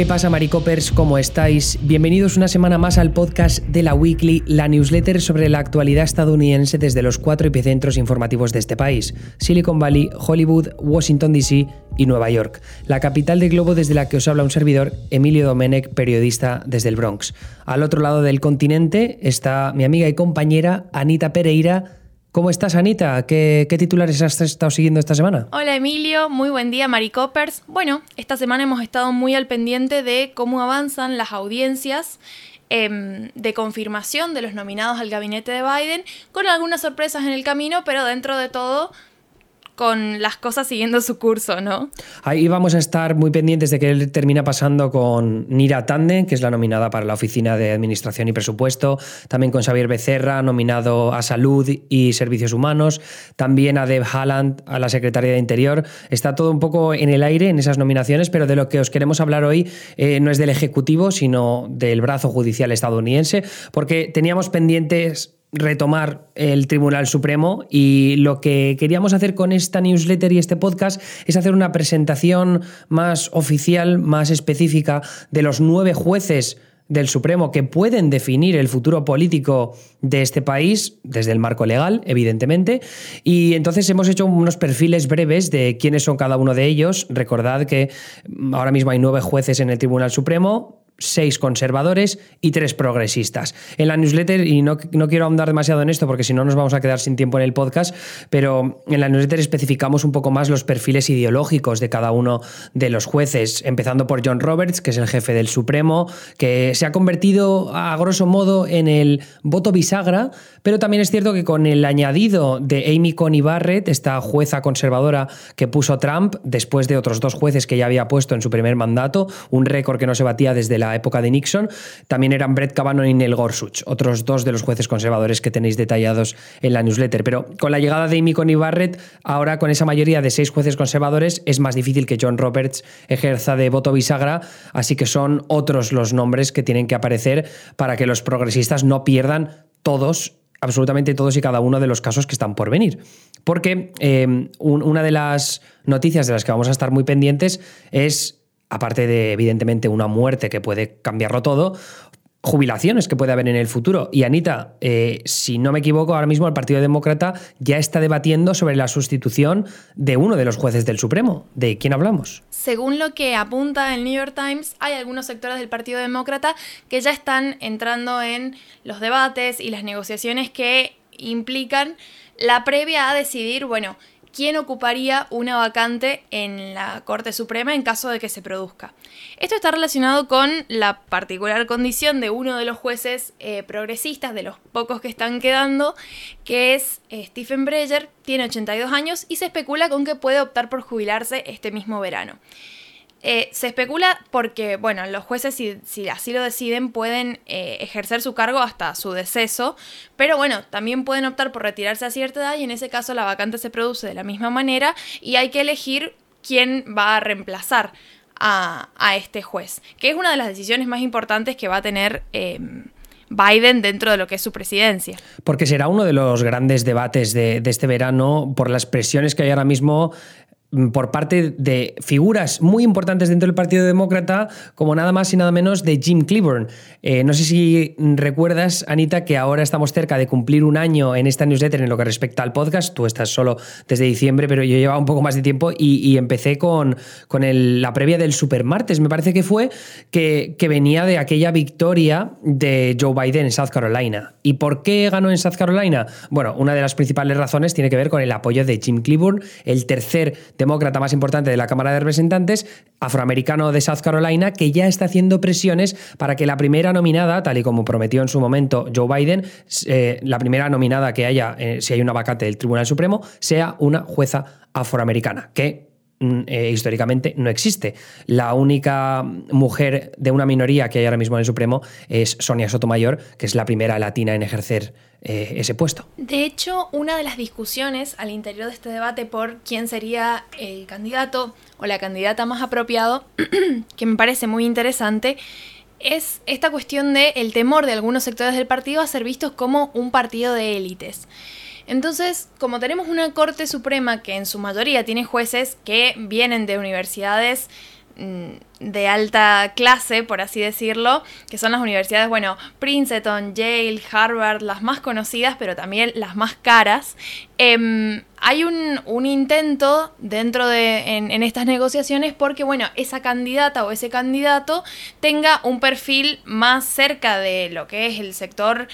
¿Qué pasa, Maricopers? ¿Cómo estáis? Bienvenidos una semana más al podcast de la Weekly, la newsletter sobre la actualidad estadounidense desde los cuatro epicentros informativos de este país: Silicon Valley, Hollywood, Washington DC y Nueva York. La capital del globo desde la que os habla un servidor, Emilio Domenech, periodista desde el Bronx. Al otro lado del continente está mi amiga y compañera Anita Pereira ¿Cómo estás, Anita? ¿Qué, titulares has estado siguiendo esta semana? Hola, Emilio. Muy buen día, Maricopers. Bueno, esta semana hemos estado muy al pendiente de cómo avanzan las audiencias em, de confirmación de los nominados al gabinete de Biden, con algunas sorpresas en el camino, pero dentro de todo con las cosas siguiendo su curso, ¿no? Ahí vamos a estar muy pendientes de que él termina pasando con Nira Tande, que es la nominada para la Oficina de Administración y Presupuesto, también con Xavier Becerra, nominado a Salud y Servicios Humanos, también a Deb Haaland, a la Secretaría de Interior. Está todo un poco en el aire en esas nominaciones, pero de lo que os queremos hablar hoy eh, no es del Ejecutivo, sino del brazo judicial estadounidense, porque teníamos pendientes retomar el Tribunal Supremo y lo que queríamos hacer con esta newsletter y este podcast es hacer una presentación más oficial, más específica de los nueve jueces del Supremo que pueden definir el futuro político de este país desde el marco legal, evidentemente. Y entonces hemos hecho unos perfiles breves de quiénes son cada uno de ellos. Recordad que ahora mismo hay nueve jueces en el Tribunal Supremo, seis conservadores y tres progresistas. En la newsletter, y no, no, quiero ahondar demasiado en esto porque si no nos vamos a quedar sin tiempo en el podcast, pero en la newsletter especificamos un poco más los perfiles ideológicos de cada uno de los jueces, empezando por John Roberts, que es el jefe del Supremo, que se ha convertido a grosso modo en el voto bisagra, pero también es cierto que con el añadido de Amy Coney Barrett, esta jueza conservadora que puso Trump, después de otros dos jueces que ya había puesto en su primer mandato, un récord que no se batía desde la época de Nixon, también eran Brett Kavanaugh y Neil Gorsuch, otros dos de los jueces conservadores que tenéis detallados en la newsletter. Pero con la llegada de Amy Coney Barrett, ahora con esa mayoría de seis jueces conservadores, es más difícil que John Roberts ejerza de voto bisagra, así que son otros los nombres que tienen que aparecer para que los progresistas no pierdan todos absolutamente todos y cada uno de los casos que están por venir. Porque eh, una de las noticias de las que vamos a estar muy pendientes es aparte de evidentemente una muerte que puede cambiarlo todo, jubilaciones que puede haber en el futuro. Y Anita, eh, si no me equivoco, ahora mismo el Partido Demócrata ya está debatiendo sobre la sustitución de uno de los jueces del Supremo. ¿De quién hablamos? Según lo que apunta el New York Times, hay algunos sectores del Partido Demócrata que ya están entrando en los debates y las negociaciones que implican la previa a decidir, bueno, quién ocuparía una vacante en la Corte Suprema en caso de que se produzca. Esto está relacionado con la particular condición de uno de los jueces eh, progresistas, de los pocos que están quedando, que es eh, Stephen Breyer, tiene 82 años y se especula con que puede optar por jubilarse este mismo verano. Eh, se especula porque, bueno, los jueces, si, así lo deciden, pueden eh, ejercer su cargo hasta su deceso, pero bueno, también pueden optar por retirarse a cierta edad y en ese caso la vacante se produce de la misma manera y hay que elegir quién va a reemplazar a, este juez, que es una de las decisiones más importantes que va a tener. Em, Biden dentro de lo que es su presidencia. Porque será uno de los grandes debates de, de, este verano por las presiones que hay ahora mismo por parte de figuras muy importantes dentro del Partido Demócrata, como nada más y nada menos de Jim Cleburne. Eh, no sé si recuerdas, Anita, que ahora estamos cerca de cumplir un año en esta newsletter en lo que respecta al podcast. Tú estás solo desde diciembre, pero yo llevaba un poco más de tiempo y, empecé con, con la previa del Supermartes, me parece que fue, que, que venía de aquella victoria de Joe Biden en South Carolina. ¿Y por qué ganó en South Carolina? Bueno, una de las principales razones tiene que ver con el apoyo de Jim Cleburne, el tercer demócrata más importante de la Cámara de Representantes, afroamericano de South Carolina, que ya está haciendo presiones para que la primera nominada, tal y como prometió en su momento Joe Biden, eh, la primera nominada que haya, eh, si hay una vacante del Tribunal Supremo, sea una jueza afroamericana, que eh, históricamente no existe. La única mujer de una minoría que hay ahora mismo en el Supremo es Sonia Sotomayor, que es la primera latina en ejercer eh, ese puesto. De hecho, una de las discusiones al interior de este debate por quién sería el candidato o la candidata más apropiado, que me parece muy interesante, es esta cuestión de el temor de algunos sectores del partido a ser vistos como un partido de élites. Entonces, como tenemos una Corte Suprema que en su mayoría tiene jueces que vienen de universidades mm, de alta clase, por así decirlo, que son las universidades, bueno, Princeton, Yale, Harvard, las más conocidas, pero también las más caras, em, hay un, intento dentro de en, estas negociaciones porque, bueno, esa candidata o ese candidato tenga un perfil más cerca de lo que es el sector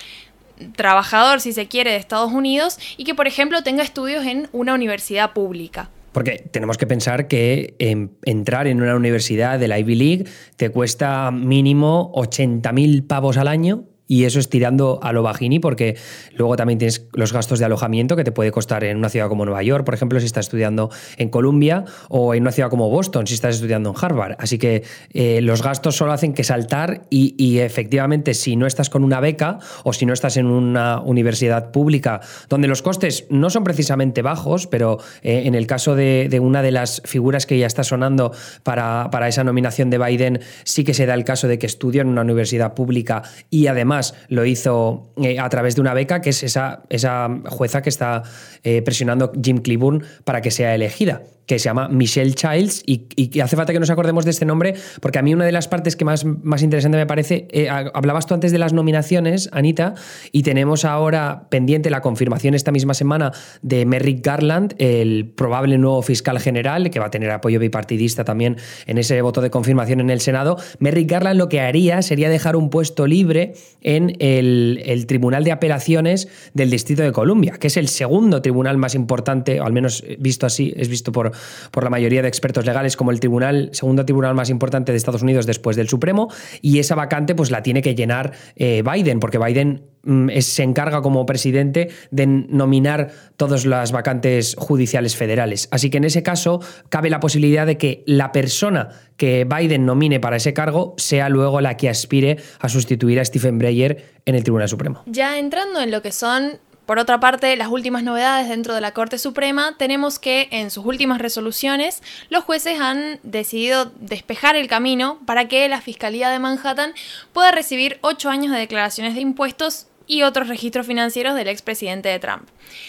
trabajador, si se quiere, de Estados Unidos y que, por ejemplo, tenga estudios en una universidad pública. Porque tenemos que pensar que em, entrar en una universidad de la Ivy League te cuesta mínimo 80.000 pavos al año y eso es tirando a lo bajini porque luego también tienes los gastos de alojamiento que te puede costar en una ciudad como Nueva York, por ejemplo, si estás estudiando en Columbia o en una ciudad como Boston, si estás estudiando en Harvard. Así que eh, los gastos solo hacen que saltar y, efectivamente si no estás con una beca o si no estás en una universidad pública donde los costes no son precisamente bajos, pero eh, en el caso de, una de las figuras que ya está sonando para, para esa nominación de Biden, sí que se da el caso de que estudia en una universidad pública y además lo hizo eh, a través de una beca, que es esa, esa jueza que está eh, presionando Jim Cleburne para que sea elegida que se llama Michelle Childs y, hace falta que nos acordemos de este nombre porque a mí una de las partes que más, más interesante me parece, eh, hablabas tú antes de las nominaciones, Anita, y tenemos ahora pendiente la confirmación esta misma semana de Merrick Garland, el probable nuevo fiscal general, que va a tener apoyo bipartidista también en ese voto de confirmación en el Senado. Merrick Garland lo que haría sería dejar un puesto libre en el, el Tribunal de Apelaciones del Distrito de Columbia, que es el segundo tribunal más importante, o al menos visto así, es visto por por la mayoría de expertos legales como el tribunal, segundo tribunal más importante de Estados Unidos después del Supremo, y esa vacante pues la tiene que llenar eh, Biden, porque Biden mm, se encarga como presidente de nominar todas las vacantes judiciales federales. Así que en ese caso cabe la posibilidad de que la persona que Biden nomine para ese cargo sea luego la que aspire a sustituir a Stephen Breyer en el Tribunal Supremo. Ya entrando en lo que son por otra parte, las últimas novedades dentro de la Corte Suprema, tenemos que en sus últimas resoluciones los jueces han decidido despejar el camino para que la Fiscalía de Manhattan pueda recibir ocho años de declaraciones de impuestos y otros registros financieros del expresidente de Trump.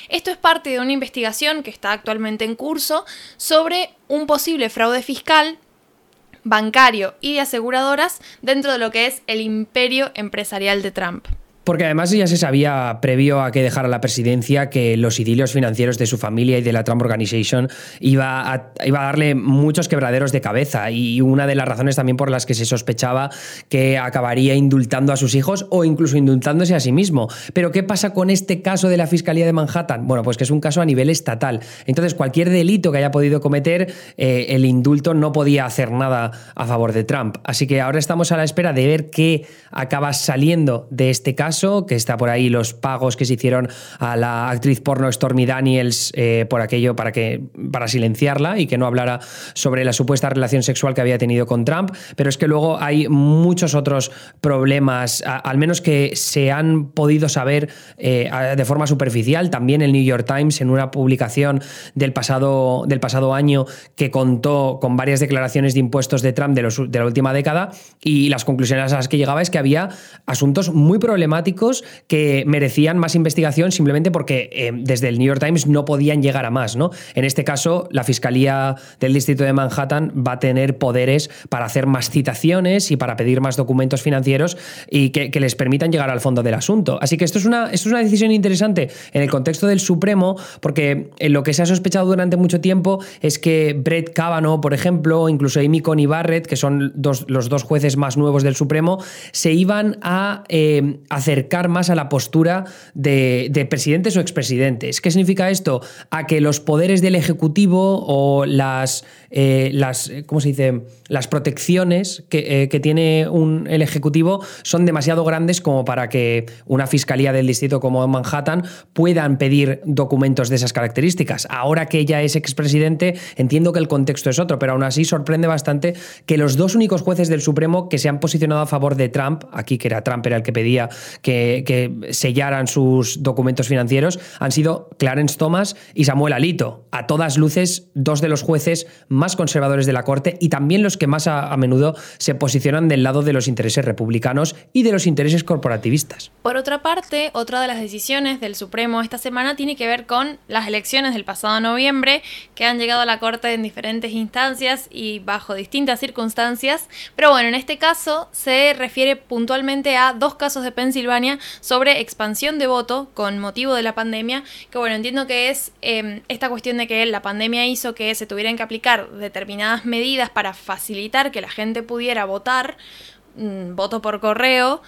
Esto es parte de una investigación que está actualmente en curso sobre un posible fraude fiscal bancario y de aseguradoras dentro de lo que es el imperio empresarial de Trump. Porque además ya se sabía, previo a que dejara la presidencia, que los idilios financieros de su familia y de la Trump Organization iba a, iba a darle muchos quebraderos de cabeza. Y una de las razones también por las que se sospechaba que acabaría indultando a sus hijos o incluso indultándose a sí mismo. Pero ¿qué pasa con este caso de la Fiscalía de Manhattan? Bueno, pues que es un caso a nivel estatal. Entonces, cualquier delito que haya podido cometer, eh, el indulto no podía hacer nada a favor de Trump. Así que ahora estamos a la espera de ver qué acaba saliendo de este caso que está por ahí los pagos que se hicieron a la actriz porno Stormy Daniels eh, por aquello para, que, para silenciarla y que no hablara sobre la supuesta relación sexual que había tenido con Trump, pero es que luego hay muchos otros problemas, al menos que se han podido saber eh, de forma superficial. También el New York Times en una publicación del pasado, del pasado año que contó con varias declaraciones de impuestos de Trump de, los, de la última década y las conclusiones a las que llegaba es que había asuntos muy problemáticos que merecían más investigación simplemente porque eh, desde el New York Times no podían llegar a más. ¿no? En este caso, la Fiscalía del Distrito de Manhattan va a tener poderes para hacer más citaciones y para pedir más documentos financieros y que, les permitan llegar al fondo del asunto. Así que esto es, una, es una decisión interesante en el contexto del Supremo, porque eh, lo que se ha sospechado durante mucho tiempo es que Brett Kavanaugh, por ejemplo, incluso Amy Coney Barrett, que son los dos jueces más nuevos del Supremo, se iban a eh, hacer acercar más a la postura de, presidentes o expresidentes. ¿Qué significa esto? A que los poderes del Ejecutivo o las, eh, las ¿cómo se dice? las protecciones que, eh, tiene un, el Ejecutivo son demasiado grandes como para que una fiscalía del distrito como Manhattan puedan pedir documentos de esas características. Ahora que ella es expresidente, entiendo que el contexto es otro, pero aún así sorprende bastante que los dos únicos jueces del Supremo que se han posicionado a favor de Trump, aquí que era Trump era el que pedía que, sellaran sus documentos financieros han sido Clarence Thomas y Samuel Alito. A todas luces, dos de los jueces más conservadores de la Corte y también los que más a, menudo se posicionan del lado de los intereses republicanos y de los intereses corporativistas. Por otra parte, otra de las decisiones del Supremo esta semana tiene que ver con las elecciones del pasado noviembre que han llegado a la Corte en diferentes instancias y bajo distintas circunstancias. Pero bueno, en este caso se refiere puntualmente a dos casos de Pensilvania sobre expansión de voto con motivo de la pandemia, que bueno, entiendo que es em, esta cuestión de que la pandemia hizo que se tuvieran que aplicar determinadas medidas para facilitar que la gente pudiera votar, mm, voto por correo,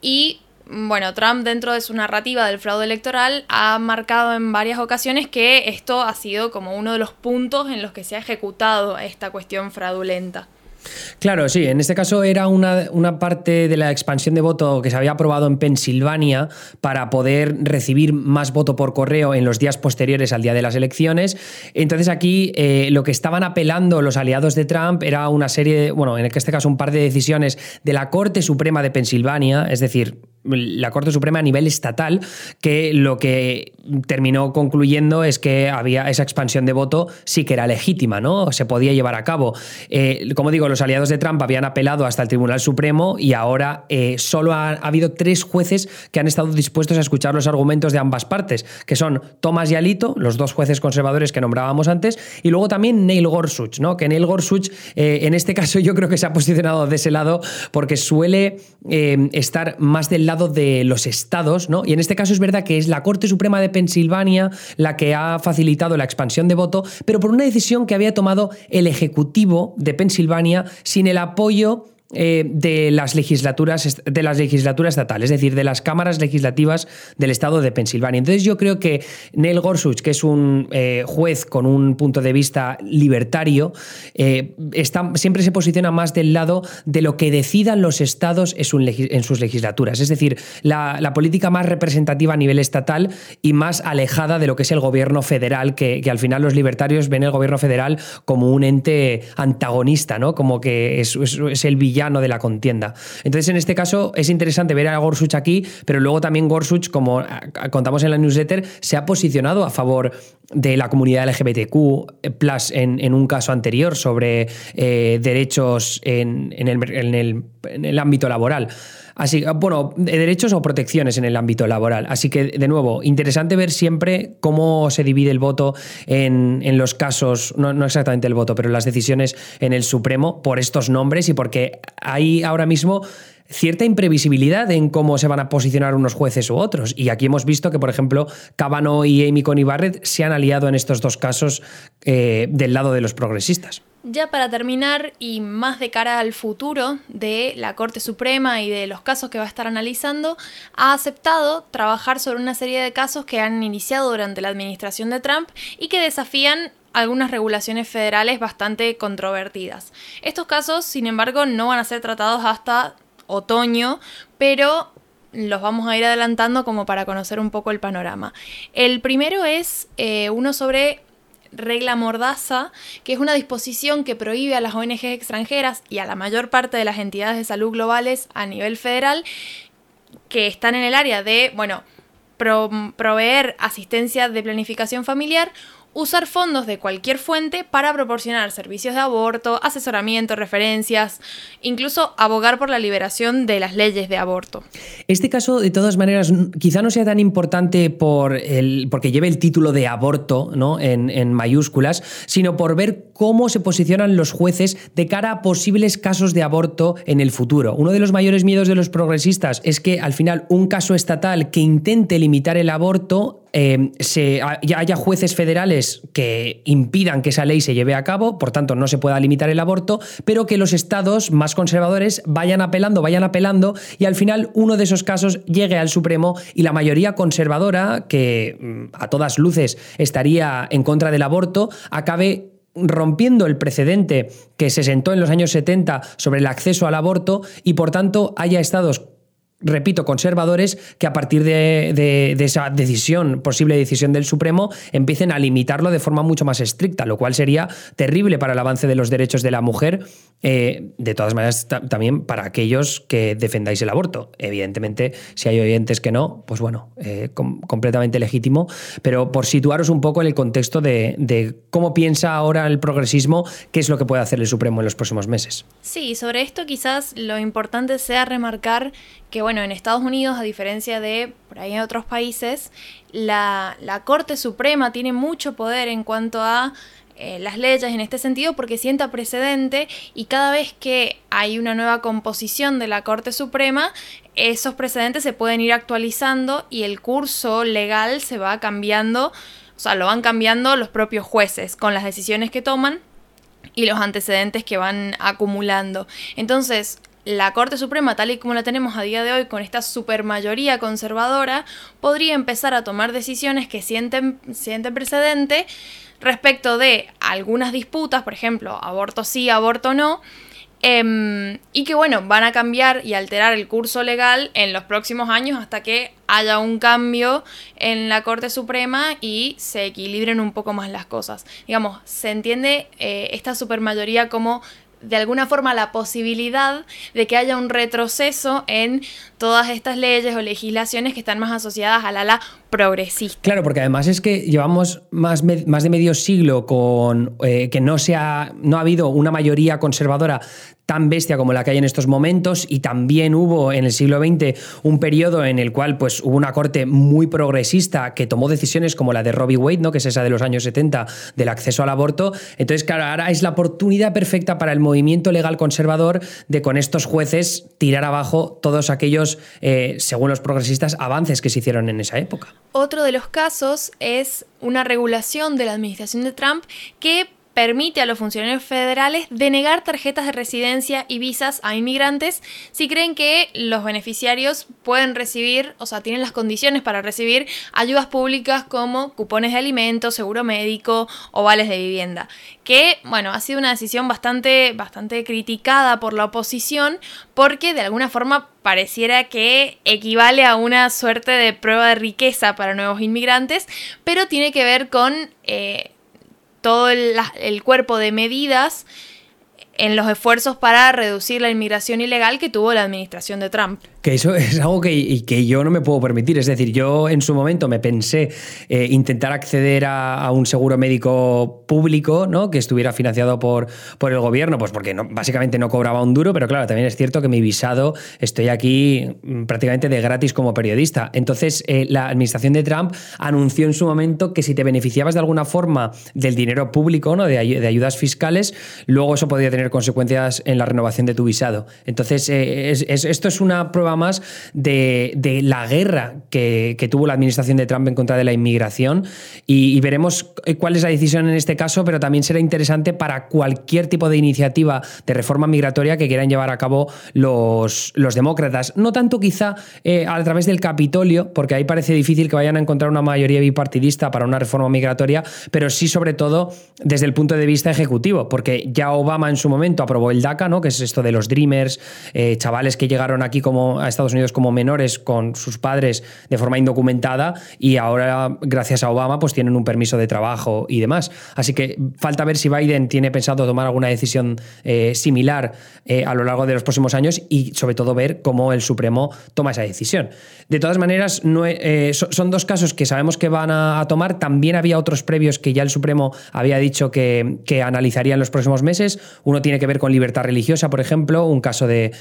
y bueno, Trump dentro de su narrativa del fraude electoral ha marcado en varias ocasiones que esto ha sido como uno de los puntos en los que se ha ejecutado esta cuestión fraudulenta. Claro, sí, en este caso era una, una, parte de la expansión de voto que se había aprobado en Pensilvania para poder recibir más voto por correo en los días posteriores al día de las elecciones. Entonces aquí eh, lo que estaban apelando los aliados de Trump era una serie, bueno, en este caso un par de decisiones de la Corte Suprema de Pensilvania, es decir, la Corte Suprema a nivel estatal, que lo que terminó concluyendo es que había esa expansión de voto sí que era legítima, ¿no? Se podía llevar a cabo. Eh, como digo, los aliados de Trump habían apelado hasta el Tribunal Supremo y ahora eh, solo ha, habido tres jueces que han estado dispuestos a escuchar los argumentos de ambas partes, que son Thomas y Alito, los dos jueces conservadores que nombrábamos antes, y luego también Neil Gorsuch, ¿no? Que Neil Gorsuch, eh, en este caso, yo creo que se ha posicionado de ese lado porque suele estar más del de los estados, ¿no? Y en este caso es verdad que es la Corte Suprema de Pensilvania la que ha facilitado la expansión de voto, pero por una decisión que había tomado el Ejecutivo de Pensilvania sin el apoyo eh, de, las legislaturas, de las legislaturas estatales, es decir, de las cámaras legislativas del estado de Pensilvania. Entonces yo creo que Neil Gorsuch, que es un eh, juez con un punto de vista libertario, eh, está, siempre se posiciona más del lado de lo que decidan los estados en sus legislaturas, es decir, la, política más representativa a nivel estatal y más alejada de lo que es el gobierno federal, que, al final los libertarios ven el gobierno federal como un ente antagonista, ¿no? como que es, es el villano de la contienda. Entonces, en este caso, es interesante ver a Gorsuch aquí, pero luego también Gorsuch, como contamos en la newsletter, se ha posicionado a favor de la comunidad LGBTQ, plus en, un caso anterior sobre eh, derechos en, el, ámbito laboral. Así, bueno, derechos o protecciones en el ámbito laboral. Así que, de nuevo, interesante ver siempre cómo se divide el voto en, los casos, no, no, exactamente el voto, pero las decisiones en el Supremo por estos nombres y porque hay ahora mismo cierta imprevisibilidad en cómo se van a posicionar unos jueces u otros. Y aquí hemos visto que, por ejemplo, Cabano y Amy Coney Barrett se han aliado en estos dos casos eh, del lado de los progresistas. Ya para terminar, y más de cara al futuro de la Corte Suprema y de los casos que va a estar analizando, ha aceptado trabajar sobre una serie de casos que han iniciado durante la administración de Trump y que desafían algunas regulaciones federales bastante controvertidas. Estos casos, sin embargo, no van a ser tratados hasta otoño, pero los vamos a ir adelantando como para conocer un poco el panorama. El primero es eh, uno sobre regla mordaza, que es una disposición que prohíbe a las ONGs extranjeras y a la mayor parte de las entidades de salud globales a nivel federal que están en el área de, bueno, proveer asistencia de planificación familiar usar fondos de cualquier fuente para proporcionar servicios de aborto, asesoramiento, referencias, incluso abogar por la liberación de las leyes de aborto. Este caso, de todas maneras, quizá no sea tan importante por el, porque lleve el título de aborto ¿no? en, en mayúsculas, sino por ver cómo se posicionan los jueces de cara a posibles casos de aborto en el futuro. Uno de los mayores miedos de los progresistas es que al final un caso estatal que intente limitar el aborto eh, se, haya jueces federales que impidan que esa ley se lleve a cabo, por tanto no se pueda limitar el aborto, pero que los estados más conservadores vayan apelando, vayan apelando y al final uno de esos casos llegue al Supremo y la mayoría conservadora, que mm, a todas luces estaría en contra del aborto, acabe rompiendo el precedente que se sentó en los años 70 sobre el acceso al aborto y por tanto haya estados repito, conservadores que a partir de, esa decisión, posible decisión del Supremo, empiecen a limitarlo de forma mucho más estricta, lo cual sería terrible para el avance de los derechos de la mujer, eh, de todas maneras también para aquellos que defendáis el aborto. Evidentemente, si hay oyentes que no, pues bueno, eh, completamente legítimo, pero por situaros un poco en el contexto de, de cómo piensa ahora el progresismo, qué es lo que puede hacer el Supremo en los próximos meses. Sí, sobre esto quizás lo importante sea remarcar que bueno, en Estados Unidos, a diferencia de por ahí en otros países, la, Corte Suprema tiene mucho poder en cuanto a eh, las leyes en este sentido porque sienta precedente y cada vez que hay una nueva composición de la Corte Suprema, esos precedentes se pueden ir actualizando y el curso legal se va cambiando, o sea, lo van cambiando los propios jueces con las decisiones que toman y los antecedentes que van acumulando. Entonces, la Corte Suprema, tal y como la tenemos a día de hoy, con esta supermayoría conservadora, podría empezar a tomar decisiones que sienten, sienten precedente respecto de algunas disputas, por ejemplo, aborto sí, aborto no, em, y que bueno, van a cambiar y alterar el curso legal en los próximos años hasta que haya un cambio en la Corte Suprema y se equilibren un poco más las cosas. Digamos, se entiende eh, esta supermayoría como de alguna forma la posibilidad de que haya un retroceso en todas estas leyes o legislaciones que están más asociadas al ala progresista. Claro, porque además es que llevamos más, de medio siglo con eh, que no, se ha, no ha habido una mayoría conservadora tan bestia como la que hay en estos momentos y también hubo en el siglo XX un periodo en el cual pues hubo una corte muy progresista que tomó decisiones como la de Robbie Wade, ¿no? que es esa de los años 70 del acceso al aborto. Entonces, claro, ahora es la oportunidad perfecta para el movimiento legal conservador de con estos jueces tirar abajo todos aquellos, eh, según los progresistas, avances que se hicieron en esa época. Otro de los casos es una regulación de la administración de Trump que permite a los funcionarios federales denegar tarjetas de residencia y visas a inmigrantes si creen que los beneficiarios pueden recibir, o sea, tienen las condiciones para recibir ayudas públicas como cupones de alimentos, seguro médico o vales de vivienda. Que, bueno, ha sido una decisión bastante, bastante criticada por la oposición porque de alguna forma pareciera que equivale a una suerte de prueba de riqueza para nuevos inmigrantes, pero tiene que ver con... Eh, todo el, el cuerpo de medidas en los esfuerzos para reducir la inmigración ilegal que tuvo la administración de Trump. Que eso es algo que, que yo no me puedo permitir. Es decir, yo en su momento me pensé eh, intentar acceder a, un seguro médico público, ¿no? Que estuviera financiado por, por el gobierno, pues porque básicamente no cobraba un duro, pero claro, también es cierto que mi visado estoy aquí mm, prácticamente de gratis como periodista. Entonces, eh, la administración de Trump anunció en su momento que si te beneficiabas de alguna forma del dinero público, ¿no? De, ayudas fiscales, luego eso podría tener consecuencias en la renovación de tu visado. Entonces, eh, esto es una prueba más de, la guerra que, tuvo la administración de Trump en contra de la inmigración y, veremos cuál es la decisión en este caso, pero también será interesante para cualquier tipo de iniciativa de reforma migratoria que quieran llevar a cabo los, los demócratas. No tanto quizá eh, a través del Capitolio, porque ahí parece difícil que vayan a encontrar una mayoría bipartidista para una reforma migratoria, pero sí sobre todo desde el punto de vista ejecutivo, porque ya Obama en su momento aprobó el DACA, ¿no? que es esto de los Dreamers, eh, chavales que llegaron aquí como a Estados Unidos como menores con sus padres de forma indocumentada y ahora, gracias a Obama, pues tienen un permiso de trabajo y demás. Así que falta ver si Biden tiene pensado tomar alguna decisión eh, similar eh, a lo largo de los próximos años y sobre todo ver cómo el Supremo toma esa decisión. De todas maneras, no, son dos casos que sabemos que van a, tomar. También había otros previos que ya el Supremo había dicho que, que analizaría en los próximos meses. Uno tiene que ver con libertad religiosa, por ejemplo, un caso de,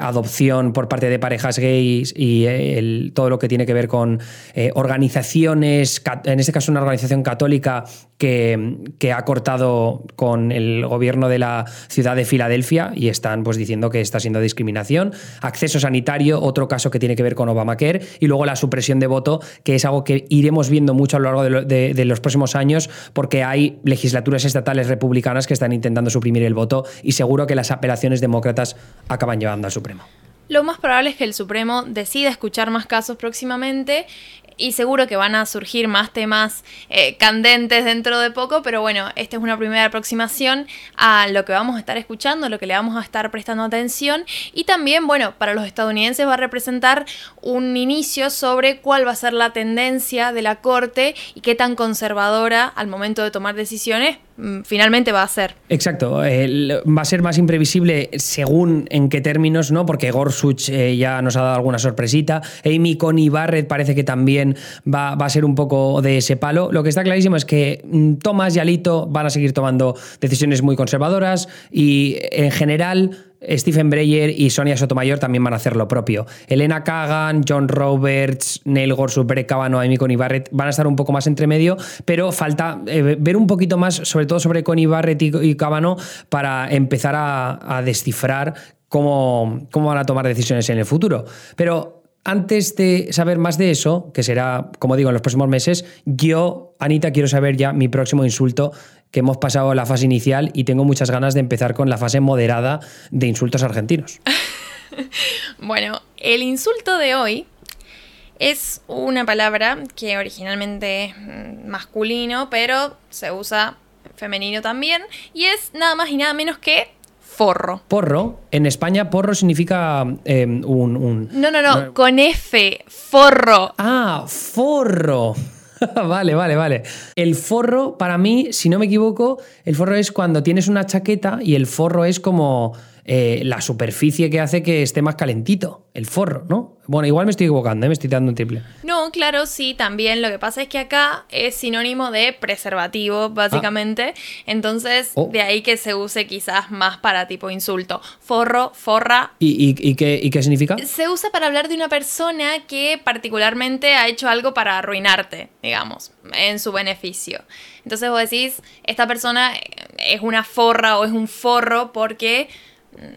adopción por parte de parejas gays y eh, todo lo que tiene que ver con eh, organizaciones, en este caso una organización católica que, que, ha cortado con el gobierno de la ciudad de Filadelfia y están pues diciendo que está siendo discriminación. Acceso sanitario, otro caso que tiene que ver con Obamacare y luego la supresión de voto, que es algo que iremos viendo mucho a lo largo de los próximos años porque hay legislaturas estatales republicanas que están intentando suprimir el voto y seguro que las apelaciones demócratas acaban llevando al Supremo. Lo más probable es que el Supremo decida escuchar más casos próximamente y seguro que van a surgir más temas eh, candentes dentro de poco, pero bueno, esta es una primera aproximación a lo que vamos a estar escuchando, lo que le vamos a estar prestando atención. Y también, bueno, para los estadounidenses va a representar un inicio sobre cuál va a ser la tendencia de la Corte y qué tan conservadora al momento de tomar decisiones finalmente va a ser. Exacto, va a ser más imprevisible según en qué términos, ¿no? Porque Gorsuch eh, ya nos ha dado alguna sorpresita, Amy Coney Barrett parece que también va, va, a ser un poco de ese palo. Lo que está clarísimo es que mm, Thomas y Alito van a seguir tomando decisiones muy conservadoras y en general Stephen Breyer y Sonia Sotomayor también van a hacer lo propio. Elena Kagan, John Roberts, Neil Gorsuch, Brett Kavanaugh, Amy Coney Barrett van a estar un poco más entre medio, pero falta eh, ver un poquito más, sobre todo sobre Coney Barrett y, y para empezar a, descifrar cómo, cómo van a tomar decisiones en el futuro. Pero antes de saber más de eso, que será, como digo, en los próximos meses, yo, Anita, quiero saber ya mi próximo insulto que hemos pasado la fase inicial y tengo muchas ganas de empezar con la fase moderada de insultos argentinos. bueno, el insulto de hoy es una palabra que originalmente es masculino, pero se usa femenino también, y es nada más y nada menos que forro. Porro, en España porro significa em, un, No, no, no, con F, forro. Ah, forro. vale, vale, vale. El forro, para mí, si no me equivoco, el forro es cuando tienes una chaqueta y el forro es como eh, la superficie que hace que esté más calentito, el forro, ¿no? Bueno, igual me estoy equivocando, ¿eh? me estoy dando un triple. No, claro, sí, también. Lo que pasa es que acá es sinónimo de preservativo, básicamente. Ah. Entonces, oh. de ahí que se use quizás más para tipo insulto. Forro, forra. ¿Y, qué, ¿Y qué significa? Se usa para hablar de una persona que particularmente ha hecho algo para arruinarte, digamos, en su beneficio. Entonces vos decís, esta persona es una forra o es un forro porque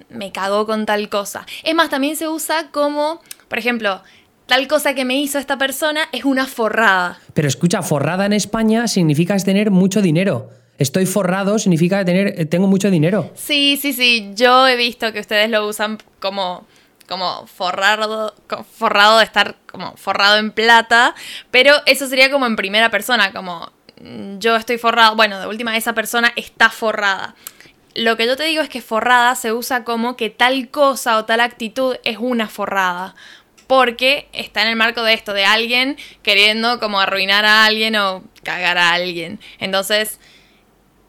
me cagó con tal cosa. Es más, también se usa como, por ejemplo, tal cosa que me hizo esta persona es una forrada. Pero escucha, forrada en España significa tener mucho dinero. Estoy forrado significa tener, eh, tengo mucho dinero. Sí, sí, sí. Yo he visto que ustedes lo usan como, como forrado, forrado de estar como forrado en plata, pero eso sería como en primera persona, como mm, yo estoy forrado. Bueno, de última, esa persona está forrada. Lo que yo te digo es que forrada se usa como que tal cosa o tal actitud es una forrada. Porque está en el marco de esto, de alguien queriendo como arruinar a alguien o cagar a alguien. Entonces,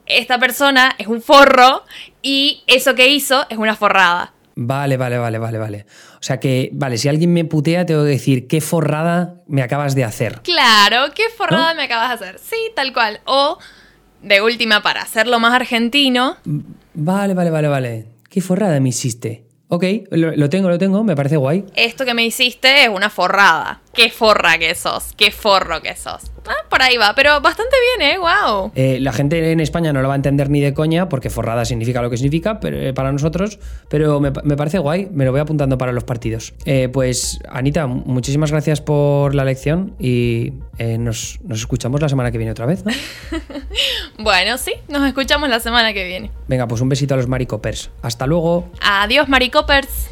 esta persona es un forro y eso que hizo es una forrada. Vale, vale, vale, vale, vale. O sea que, vale, si alguien me putea, tengo que decir, ¿qué forrada me acabas de hacer? Claro, ¿qué forrada me acabas de hacer? Sí, tal cual. O de última, para hacerlo más argentino. Vale, vale, vale, vale. ¿Qué forrada me hiciste? Ok, lo, tengo, lo tengo, me parece guay. Esto que me hiciste es una forrada. Qué forra que sos, qué forro que sos. Ah, por ahí va, pero bastante bien, ¿eh? ¡Wow! Eh, la gente en España no lo va a entender ni de coña, porque forrada significa lo que significa pero, eh, para nosotros, pero me, parece guay, me lo voy apuntando para los partidos. Eh, pues, Anita, muchísimas gracias por la lección y nos, nos, escuchamos la semana que viene otra vez, ¿no? bueno, sí, nos escuchamos la semana que viene. Venga, pues un besito a los maricopers. Hasta luego. Adiós, maricopers.